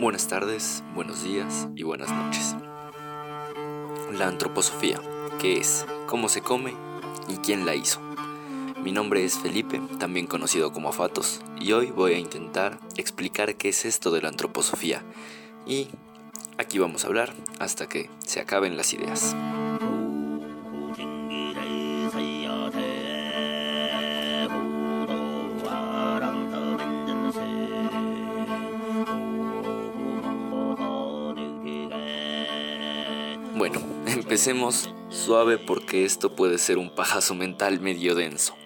Buenas tardes, buenos días y buenas noches. La antroposofía, ¿qué es? ¿Cómo se come? ¿Y quién la hizo? Mi nombre es Felipe, también conocido como Fatos, y hoy voy a intentar explicar qué es esto de la antroposofía. Y aquí vamos a hablar hasta que se acaben las ideas. Empecemos suave porque esto puede ser un pajazo mental medio denso.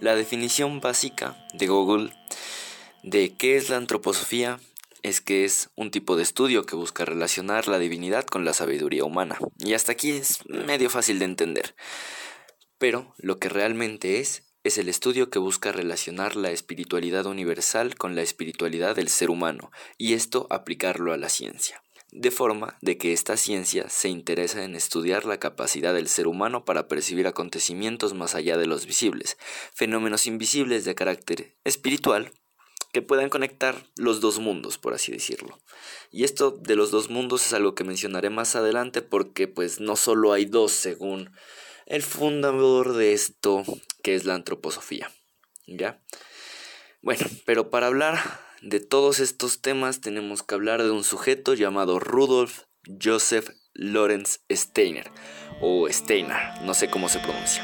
La definición básica de Google de qué es la antroposofía es que es un tipo de estudio que busca relacionar la divinidad con la sabiduría humana. Y hasta aquí es medio fácil de entender. Pero lo que realmente es es el estudio que busca relacionar la espiritualidad universal con la espiritualidad del ser humano y esto aplicarlo a la ciencia de forma de que esta ciencia se interesa en estudiar la capacidad del ser humano para percibir acontecimientos más allá de los visibles, fenómenos invisibles de carácter espiritual que puedan conectar los dos mundos, por así decirlo. Y esto de los dos mundos es algo que mencionaré más adelante porque pues no solo hay dos según el fundador de esto que es la antroposofía. ¿Ya? Bueno, pero para hablar de todos estos temas tenemos que hablar de un sujeto llamado Rudolf Joseph Lorenz Steiner, o Steiner, no sé cómo se pronuncia.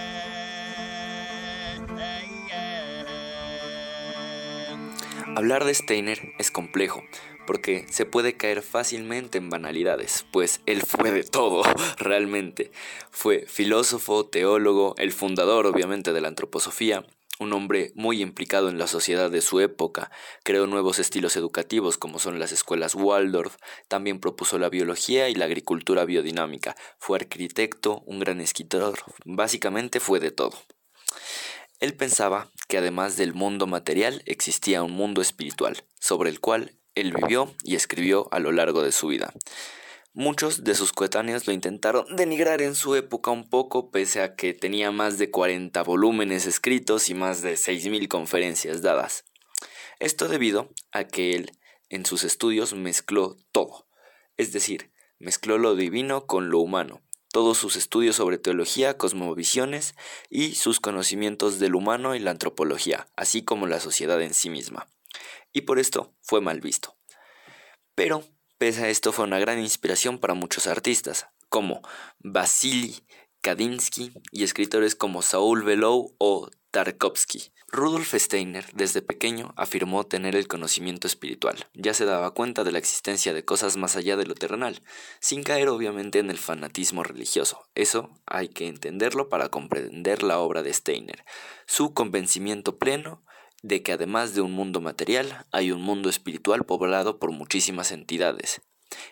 Hablar de Steiner es complejo, porque se puede caer fácilmente en banalidades, pues él fue de todo, realmente. Fue filósofo, teólogo, el fundador obviamente de la antroposofía, un hombre muy implicado en la sociedad de su época, creó nuevos estilos educativos como son las escuelas Waldorf, también propuso la biología y la agricultura biodinámica, fue arquitecto, un gran escritor, básicamente fue de todo. Él pensaba que además del mundo material existía un mundo espiritual, sobre el cual él vivió y escribió a lo largo de su vida. Muchos de sus coetáneos lo intentaron denigrar en su época un poco, pese a que tenía más de 40 volúmenes escritos y más de 6.000 conferencias dadas. Esto debido a que él, en sus estudios, mezcló todo, es decir, mezcló lo divino con lo humano, todos sus estudios sobre teología, cosmovisiones y sus conocimientos del humano y la antropología, así como la sociedad en sí misma. Y por esto fue mal visto. Pero Pese a esto fue una gran inspiración para muchos artistas, como Vasily Kadinsky y escritores como Saul Bellow o Tarkovsky. Rudolf Steiner desde pequeño afirmó tener el conocimiento espiritual, ya se daba cuenta de la existencia de cosas más allá de lo terrenal, sin caer obviamente en el fanatismo religioso. Eso hay que entenderlo para comprender la obra de Steiner. Su convencimiento pleno de que además de un mundo material, hay un mundo espiritual poblado por muchísimas entidades,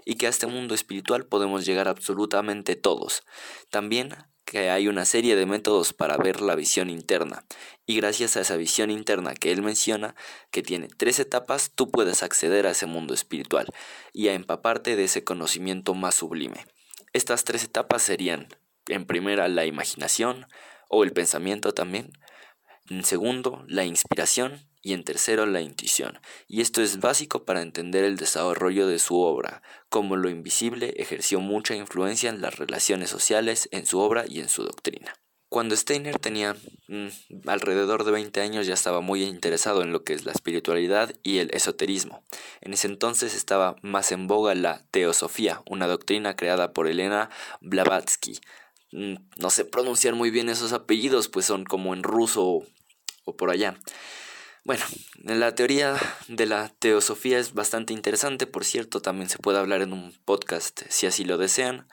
y que a este mundo espiritual podemos llegar absolutamente todos. También que hay una serie de métodos para ver la visión interna, y gracias a esa visión interna que él menciona, que tiene tres etapas, tú puedes acceder a ese mundo espiritual y a empaparte de ese conocimiento más sublime. Estas tres etapas serían, en primera, la imaginación, o el pensamiento también, en segundo, la inspiración y en tercero, la intuición. Y esto es básico para entender el desarrollo de su obra, como lo invisible ejerció mucha influencia en las relaciones sociales, en su obra y en su doctrina. Cuando Steiner tenía mm, alrededor de 20 años ya estaba muy interesado en lo que es la espiritualidad y el esoterismo. En ese entonces estaba más en boga la teosofía, una doctrina creada por Elena Blavatsky. Mm, no sé pronunciar muy bien esos apellidos, pues son como en ruso o por allá. Bueno, la teoría de la teosofía es bastante interesante, por cierto, también se puede hablar en un podcast si así lo desean.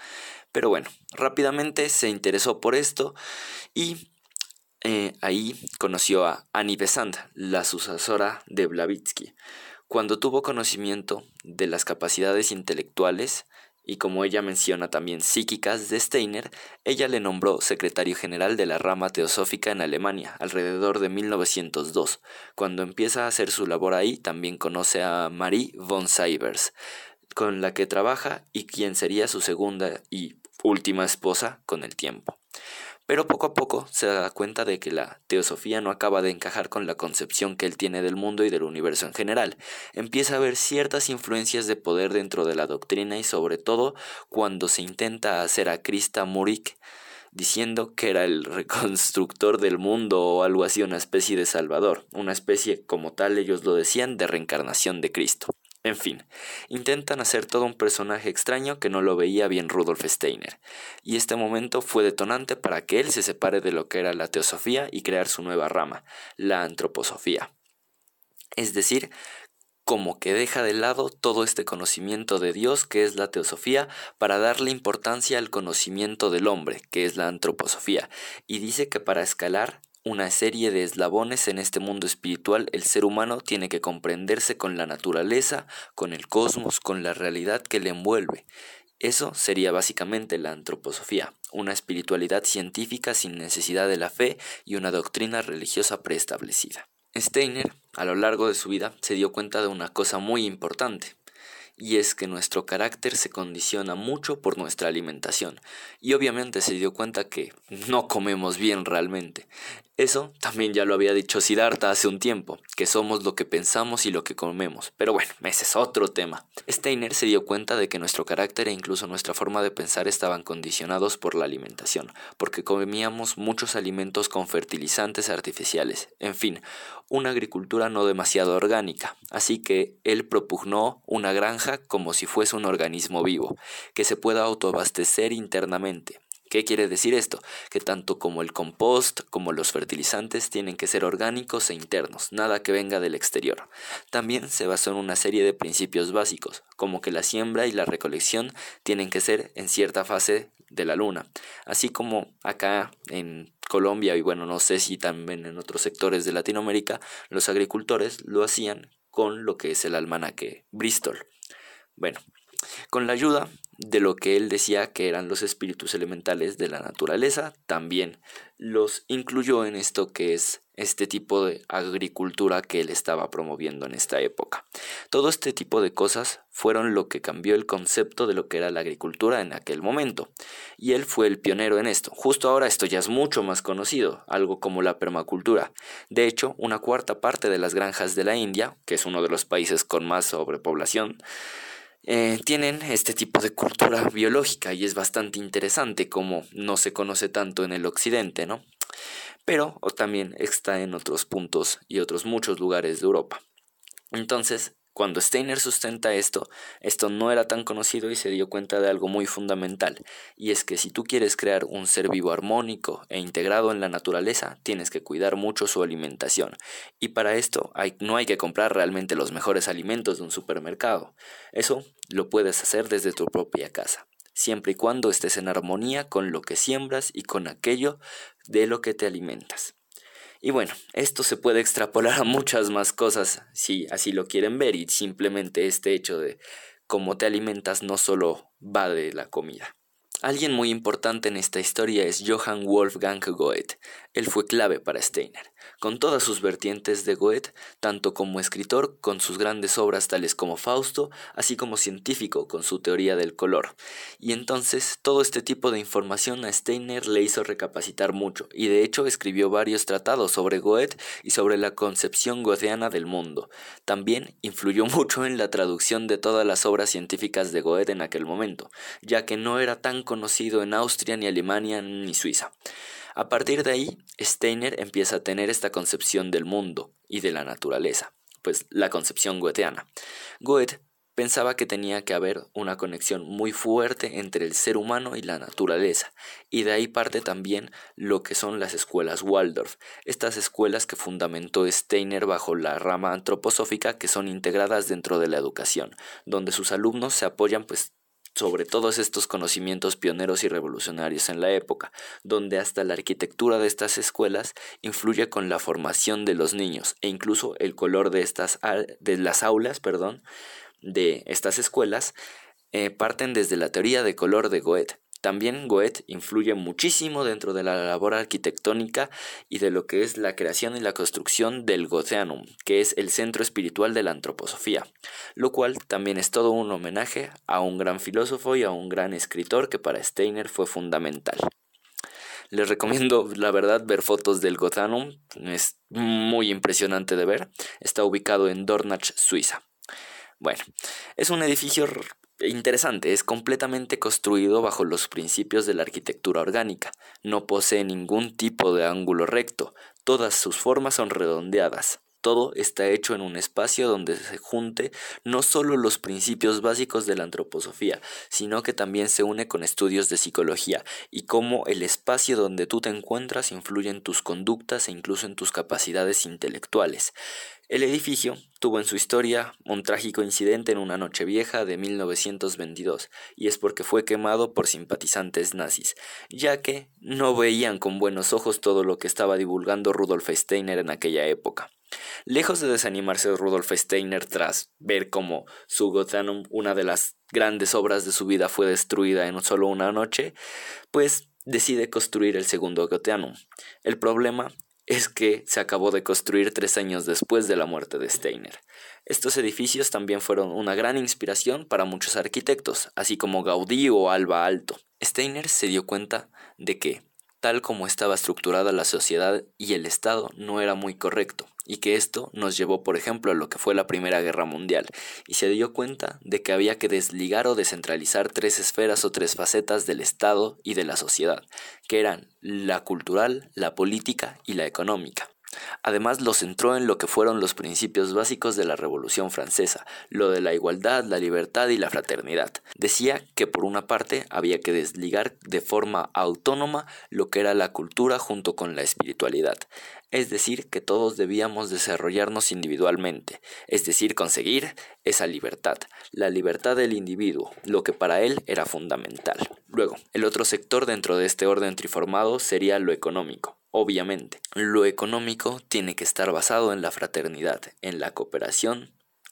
Pero bueno, rápidamente se interesó por esto y eh, ahí conoció a Annie Besant, la sucesora de Blavatsky. Cuando tuvo conocimiento de las capacidades intelectuales, y como ella menciona también psíquicas de Steiner, ella le nombró secretario general de la rama teosófica en Alemania alrededor de 1902. Cuando empieza a hacer su labor ahí, también conoce a Marie von Seibers, con la que trabaja y quien sería su segunda y última esposa con el tiempo. Pero poco a poco se da cuenta de que la teosofía no acaba de encajar con la concepción que él tiene del mundo y del universo en general. Empieza a ver ciertas influencias de poder dentro de la doctrina y sobre todo cuando se intenta hacer a Krista Murik diciendo que era el reconstructor del mundo o algo así, una especie de salvador, una especie como tal ellos lo decían de reencarnación de Cristo. En fin, intentan hacer todo un personaje extraño que no lo veía bien Rudolf Steiner, y este momento fue detonante para que él se separe de lo que era la teosofía y crear su nueva rama, la antroposofía. Es decir, como que deja de lado todo este conocimiento de Dios que es la teosofía para darle importancia al conocimiento del hombre que es la antroposofía y dice que para escalar una serie de eslabones en este mundo espiritual el ser humano tiene que comprenderse con la naturaleza, con el cosmos, con la realidad que le envuelve. Eso sería básicamente la antroposofía, una espiritualidad científica sin necesidad de la fe y una doctrina religiosa preestablecida. Steiner, a lo largo de su vida, se dio cuenta de una cosa muy importante, y es que nuestro carácter se condiciona mucho por nuestra alimentación, y obviamente se dio cuenta que no comemos bien realmente. Eso también ya lo había dicho Siddhartha hace un tiempo, que somos lo que pensamos y lo que comemos. Pero bueno, ese es otro tema. Steiner se dio cuenta de que nuestro carácter e incluso nuestra forma de pensar estaban condicionados por la alimentación, porque comíamos muchos alimentos con fertilizantes artificiales. En fin, una agricultura no demasiado orgánica. Así que él propugnó una granja como si fuese un organismo vivo, que se pueda autoabastecer internamente ¿Qué quiere decir esto? Que tanto como el compost como los fertilizantes tienen que ser orgánicos e internos, nada que venga del exterior. También se basó en una serie de principios básicos, como que la siembra y la recolección tienen que ser en cierta fase de la luna, así como acá en Colombia y bueno, no sé si también en otros sectores de Latinoamérica, los agricultores lo hacían con lo que es el almanaque Bristol. Bueno, con la ayuda de lo que él decía que eran los espíritus elementales de la naturaleza, también los incluyó en esto que es este tipo de agricultura que él estaba promoviendo en esta época. Todo este tipo de cosas fueron lo que cambió el concepto de lo que era la agricultura en aquel momento, y él fue el pionero en esto. Justo ahora esto ya es mucho más conocido, algo como la permacultura. De hecho, una cuarta parte de las granjas de la India, que es uno de los países con más sobrepoblación, eh, tienen este tipo de cultura biológica y es bastante interesante como no se conoce tanto en el occidente, ¿no? Pero también está en otros puntos y otros muchos lugares de Europa. Entonces, cuando Steiner sustenta esto, esto no era tan conocido y se dio cuenta de algo muy fundamental, y es que si tú quieres crear un ser vivo armónico e integrado en la naturaleza, tienes que cuidar mucho su alimentación, y para esto no hay que comprar realmente los mejores alimentos de un supermercado, eso lo puedes hacer desde tu propia casa, siempre y cuando estés en armonía con lo que siembras y con aquello de lo que te alimentas. Y bueno, esto se puede extrapolar a muchas más cosas si así lo quieren ver y simplemente este hecho de cómo te alimentas no solo va de la comida. Alguien muy importante en esta historia es Johann Wolfgang Goethe. Él fue clave para Steiner, con todas sus vertientes de Goethe, tanto como escritor, con sus grandes obras tales como Fausto, así como científico, con su teoría del color. Y entonces todo este tipo de información a Steiner le hizo recapacitar mucho, y de hecho escribió varios tratados sobre Goethe y sobre la concepción goetheana del mundo. También influyó mucho en la traducción de todas las obras científicas de Goethe en aquel momento, ya que no era tan conocido en Austria, ni Alemania, ni Suiza. A partir de ahí, Steiner empieza a tener esta concepción del mundo y de la naturaleza, pues la concepción goetheana. Goethe pensaba que tenía que haber una conexión muy fuerte entre el ser humano y la naturaleza, y de ahí parte también lo que son las escuelas Waldorf, estas escuelas que fundamentó Steiner bajo la rama antroposófica que son integradas dentro de la educación, donde sus alumnos se apoyan pues sobre todos estos conocimientos pioneros y revolucionarios en la época, donde hasta la arquitectura de estas escuelas influye con la formación de los niños e incluso el color de, estas, de las aulas perdón, de estas escuelas eh, parten desde la teoría de color de Goethe, también Goethe influye muchísimo dentro de la labor arquitectónica y de lo que es la creación y la construcción del Goetheanum, que es el centro espiritual de la antroposofía, lo cual también es todo un homenaje a un gran filósofo y a un gran escritor que para Steiner fue fundamental. Les recomiendo, la verdad, ver fotos del Gothanum. Es muy impresionante de ver. Está ubicado en Dornach, Suiza. Bueno, es un edificio interesante, es completamente construido bajo los principios de la arquitectura orgánica. No posee ningún tipo de ángulo recto. Todas sus formas son redondeadas. Todo está hecho en un espacio donde se junte no solo los principios básicos de la antroposofía, sino que también se une con estudios de psicología y cómo el espacio donde tú te encuentras influye en tus conductas e incluso en tus capacidades intelectuales. El edificio tuvo en su historia un trágico incidente en una noche vieja de 1922, y es porque fue quemado por simpatizantes nazis, ya que no veían con buenos ojos todo lo que estaba divulgando Rudolf Steiner en aquella época. Lejos de desanimarse Rudolf Steiner tras ver cómo su Gothanum, una de las grandes obras de su vida, fue destruida en solo una noche, pues decide construir el segundo Gothanum. El problema es que se acabó de construir tres años después de la muerte de Steiner. Estos edificios también fueron una gran inspiración para muchos arquitectos, así como Gaudí o Alba Alto. Steiner se dio cuenta de que, tal como estaba estructurada la sociedad y el Estado, no era muy correcto, y que esto nos llevó, por ejemplo, a lo que fue la Primera Guerra Mundial, y se dio cuenta de que había que desligar o descentralizar tres esferas o tres facetas del Estado y de la sociedad, que eran la cultural, la política y la económica. Además lo centró en lo que fueron los principios básicos de la Revolución Francesa, lo de la igualdad, la libertad y la fraternidad. Decía que por una parte había que desligar de forma autónoma lo que era la cultura junto con la espiritualidad, es decir, que todos debíamos desarrollarnos individualmente, es decir, conseguir esa libertad, la libertad del individuo, lo que para él era fundamental. Luego, el otro sector dentro de este orden triformado sería lo económico. Obviamente, lo económico tiene que estar basado en la fraternidad, en la cooperación,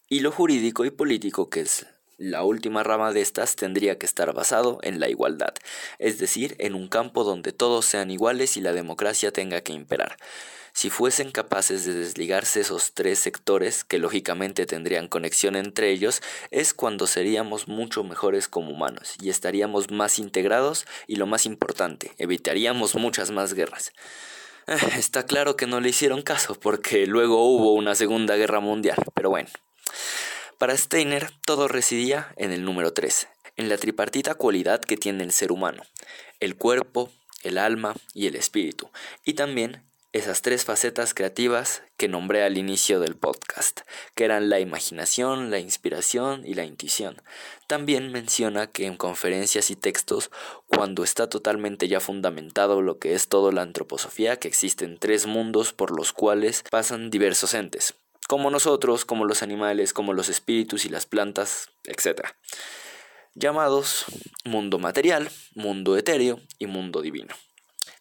y lo jurídico y político, que es la última rama de estas, tendría que estar basado en la igualdad, es decir, en un campo donde todos sean iguales y la democracia tenga que imperar. Si fuesen capaces de desligarse esos tres sectores, que lógicamente tendrían conexión entre ellos, es cuando seríamos mucho mejores como humanos y estaríamos más integrados y lo más importante, evitaríamos muchas más guerras. Eh, está claro que no le hicieron caso porque luego hubo una Segunda Guerra Mundial, pero bueno. Para Steiner todo residía en el número 3, en la tripartita cualidad que tiene el ser humano, el cuerpo, el alma y el espíritu, y también esas tres facetas creativas que nombré al inicio del podcast, que eran la imaginación, la inspiración y la intuición. También menciona que en conferencias y textos, cuando está totalmente ya fundamentado lo que es toda la antroposofía, que existen tres mundos por los cuales pasan diversos entes, como nosotros, como los animales, como los espíritus y las plantas, etc. Llamados mundo material, mundo etéreo y mundo divino.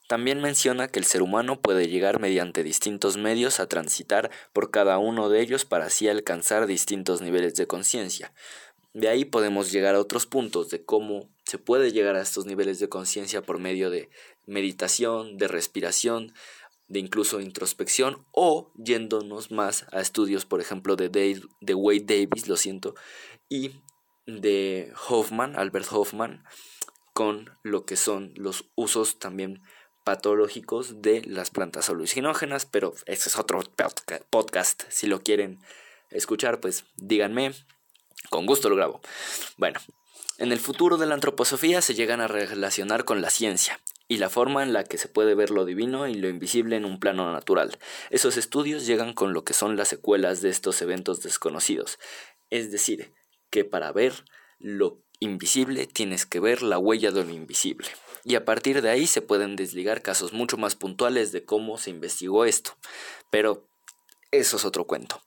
También menciona que el ser humano puede llegar mediante distintos medios a transitar por cada uno de ellos para así alcanzar distintos niveles de conciencia. De ahí podemos llegar a otros puntos de cómo se puede llegar a estos niveles de conciencia por medio de meditación, de respiración, de incluso introspección o yéndonos más a estudios, por ejemplo, de, de Wade Davis, lo siento, y de Hoffman, Albert Hoffman, con lo que son los usos también patológicos de las plantas alucinógenas, pero ese es otro podcast. Si lo quieren escuchar, pues díganme, con gusto lo grabo. Bueno, en el futuro de la antroposofía se llegan a relacionar con la ciencia y la forma en la que se puede ver lo divino y lo invisible en un plano natural. Esos estudios llegan con lo que son las secuelas de estos eventos desconocidos. Es decir, que para ver lo invisible tienes que ver la huella de lo invisible y a partir de ahí se pueden desligar casos mucho más puntuales de cómo se investigó esto. Pero eso es otro cuento.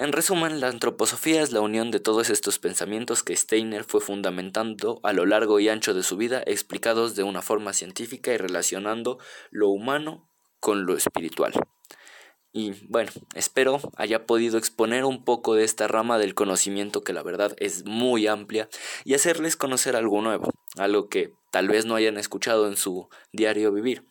En resumen, la antroposofía es la unión de todos estos pensamientos que Steiner fue fundamentando a lo largo y ancho de su vida, explicados de una forma científica y relacionando lo humano con lo espiritual. Y bueno, espero haya podido exponer un poco de esta rama del conocimiento que la verdad es muy amplia y hacerles conocer algo nuevo. Algo que tal vez no hayan escuchado en su diario vivir.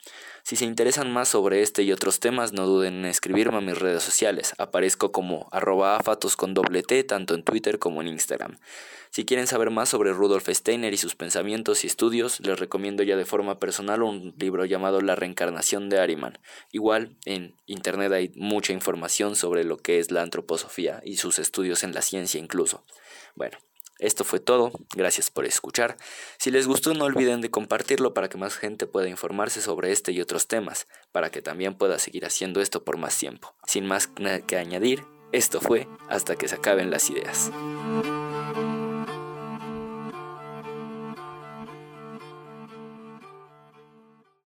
Si se interesan más sobre este y otros temas, no duden en escribirme a mis redes sociales. Aparezco como arroba con doble T tanto en Twitter como en Instagram. Si quieren saber más sobre Rudolf Steiner y sus pensamientos y estudios, les recomiendo ya de forma personal un libro llamado La reencarnación de Ariman. Igual, en Internet hay mucha información sobre lo que es la antroposofía y sus estudios en la ciencia incluso. Bueno, esto fue todo, gracias por escuchar. Si les gustó no olviden de compartirlo para que más gente pueda informarse sobre este y otros temas, para que también pueda seguir haciendo esto por más tiempo. Sin más que añadir, esto fue hasta que se acaben las ideas.